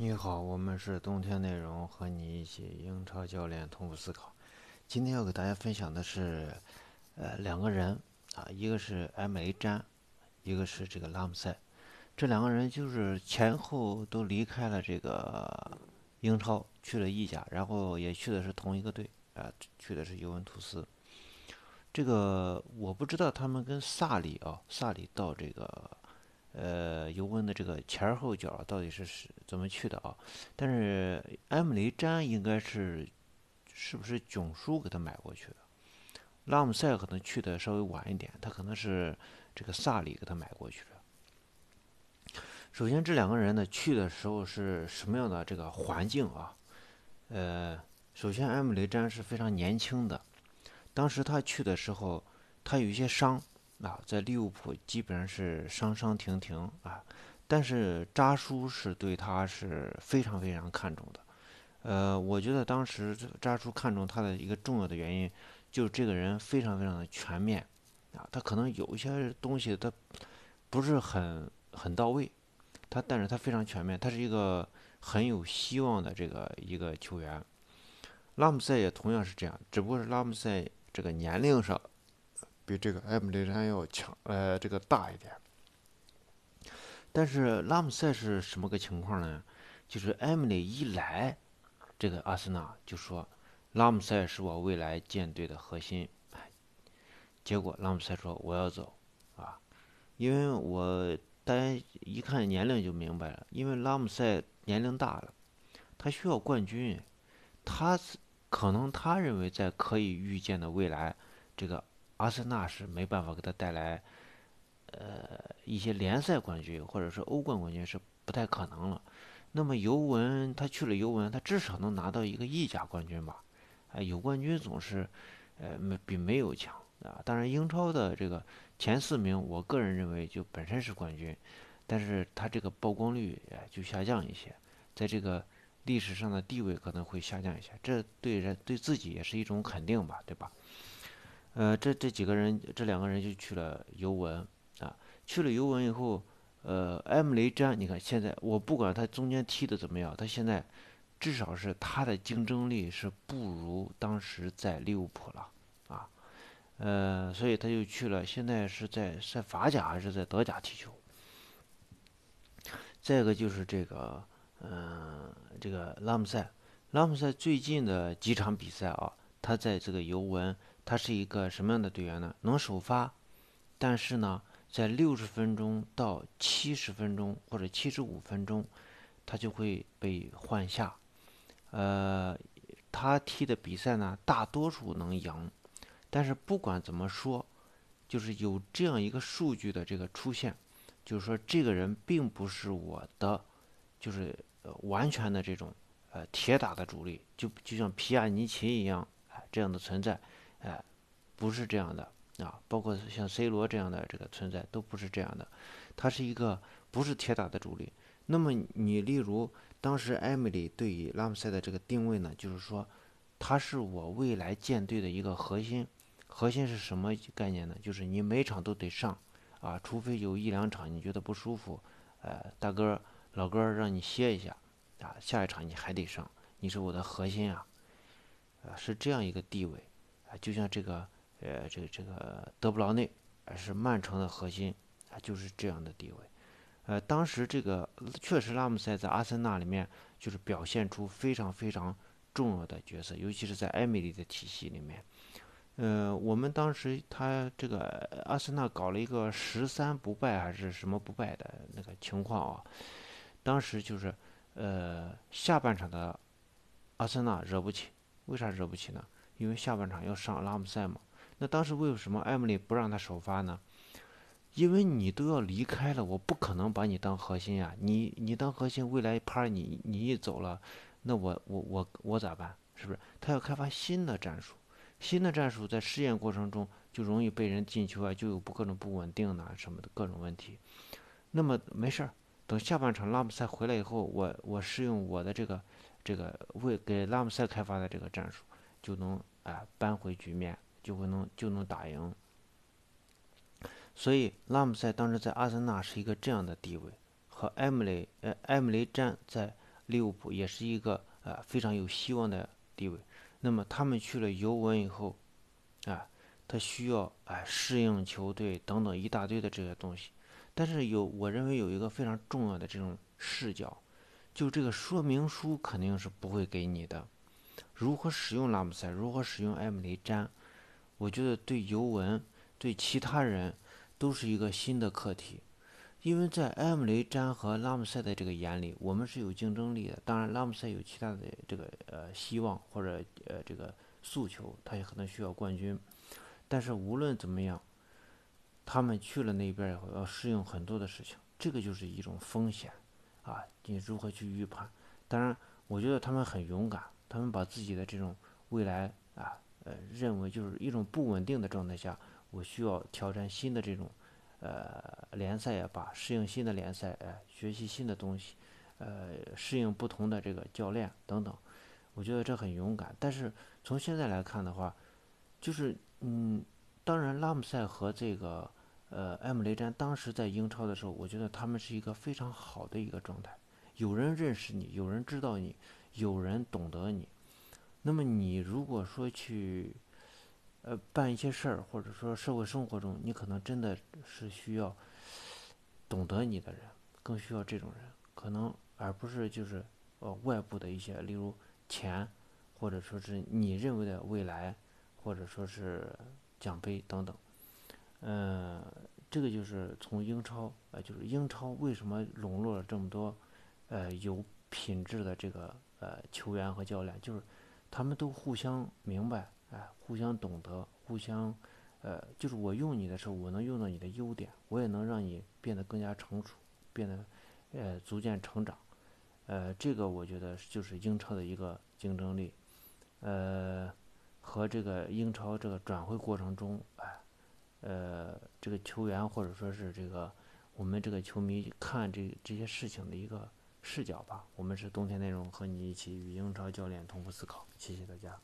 你好，我们是冬天内容，和你一起英超教练同步思考。今天要给大家分享的是，呃，两个人啊，一个是埃梅雷詹，一个是这个拉姆塞。这两个人就是前后都离开了这个英超，去了意甲，然后也去的是同一个队啊，去的是尤文图斯。这个我不知道他们跟萨里啊，萨里到这个。呃，尤文的这个前后脚到底是是怎么去的啊？但是埃姆雷詹应该是是不是囧叔给他买过去的？拉姆塞可能去的稍微晚一点，他可能是这个萨里给他买过去的。首先，这两个人呢去的时候是什么样的这个环境啊？呃，首先埃姆雷詹是非常年轻的，当时他去的时候，他有一些伤。啊，在利物浦基本上是伤伤停停啊，但是扎叔是对他是非常非常看重的。呃，我觉得当时扎叔看中他的一个重要的原因，就是这个人非常非常的全面啊，他可能有一些东西他不是很很到位，他但是他非常全面，他是一个很有希望的这个一个球员。拉姆塞也同样是这样，只不过是拉姆塞这个年龄上。比这个埃姆雷詹要强，呃，这个大一点。但是拉姆塞是什么个情况呢？就是埃姆雷一来，这个阿森纳就说拉姆塞是我未来舰队的核心。结果拉姆塞说我要走，啊，因为我大家一看年龄就明白了，因为拉姆塞年龄大了，他需要冠军，他可能他认为在可以预见的未来，这个。阿森纳是没办法给他带来，呃，一些联赛冠军或者是欧冠冠军是不太可能了。那么尤文他去了尤文，他至少能拿到一个意甲冠军吧？啊，有冠军总是，呃，没比没有强啊。当然，英超的这个前四名，我个人认为就本身是冠军，但是他这个曝光率就下降一些，在这个历史上的地位可能会下降一些。这对人对自己也是一种肯定吧，对吧？呃，这这几个人，这两个人就去了尤文啊。去了尤文以后，呃，埃姆雷詹，你看现在我不管他中间踢的怎么样，他现在至少是他的竞争力是不如当时在利物浦了啊。呃，所以他就去了，现在是在在法甲还是在德甲踢球。再一个就是这个，嗯，这个拉姆塞，拉姆塞最近的几场比赛啊，他在这个尤文。他是一个什么样的队员呢？能首发，但是呢，在六十分钟到七十分钟或者七十五分钟，他就会被换下。呃，他踢的比赛呢，大多数能赢，但是不管怎么说，就是有这样一个数据的这个出现，就是说这个人并不是我的，就是完全的这种呃铁打的主力，就就像皮亚尼奇一样这样的存在。哎，不是这样的啊！包括像 C 罗这样的这个存在都不是这样的，他是一个不是铁打的主力。那么你例如当时艾米丽对于拉姆塞的这个定位呢，就是说他是我未来舰队的一个核心。核心是什么概念呢？就是你每场都得上啊，除非有一两场你觉得不舒服，呃，大哥老哥让你歇一下啊，下一场你还得上，你是我的核心啊，啊，是这样一个地位。啊，就像这个，呃，这个这个德布劳内，啊，是曼城的核心，啊，就是这样的地位。呃，当时这个确实拉姆塞在阿森纳里面就是表现出非常非常重要的角色，尤其是在埃米丽的体系里面。呃，我们当时他这个阿森纳搞了一个十三不败还是什么不败的那个情况啊，当时就是呃下半场的阿森纳惹不起，为啥惹不起呢？因为下半场要上拉姆塞嘛，那当时为什么艾姆里不让他首发呢？因为你都要离开了，我不可能把你当核心呀。你你当核心，未来啪你你一走了，那我我我我咋办？是不是？他要开发新的战术，新的战术在试验过程中就容易被人进球啊，就有不各种不稳定呐什么的各种问题。那么没事儿，等下半场拉姆塞回来以后，我我试用我的这个这个为给拉姆塞开发的这个战术。就能啊扳回局面，就会能就能打赢。所以拉姆塞当时在阿森纳是一个这样的地位，和埃姆雷呃埃姆雷詹在利物浦也是一个呃非常有希望的地位。那么他们去了尤文以后，啊，他需要哎适应球队等等一大堆的这些东西。但是有我认为有一个非常重要的这种视角，就这个说明书肯定是不会给你的。如何使用拉姆塞，如何使用埃姆雷詹，我觉得对尤文对其他人都是一个新的课题。因为在埃姆雷詹和拉姆塞的这个眼里，我们是有竞争力的。当然，拉姆塞有其他的这个呃希望或者呃这个诉求，他也可能需要冠军。但是无论怎么样，他们去了那边以后要适应很多的事情，这个就是一种风险啊！你如何去预判？当然，我觉得他们很勇敢，他们把自己的这种未来啊呃认为就是一种不稳定的状态下，我需要挑战新的这种。呃，联赛呀，把，适应新的联赛，哎，学习新的东西，呃，适应不同的这个教练等等，我觉得这很勇敢。但是从现在来看的话，就是嗯，当然拉姆塞和这个呃埃姆雷詹当时在英超的时候，我觉得他们是一个非常好的一个状态，有人认识你，有人知道你，有人懂得你。那么你如果说去。呃，办一些事儿，或者说社会生活中，你可能真的是需要懂得你的人，更需要这种人，可能而不是就是呃外部的一些，例如钱，或者说是你认为的未来，或者说是奖杯等等。嗯，这个就是从英超，呃，就是英超为什么笼络了这么多呃有品质的这个呃球员和教练，就是他们都互相明白。哎，互相懂得，互相，呃，就是我用你的时候，我能用到你的优点，我也能让你变得更加成熟，变得，呃，逐渐成长，呃，这个我觉得就是英超的一个竞争力，呃，和这个英超这个转会过程中，哎，呃，这个球员或者说是这个我们这个球迷看这这些事情的一个视角吧。我们是冬天内容和你一起与英超教练同步思考，谢谢大家。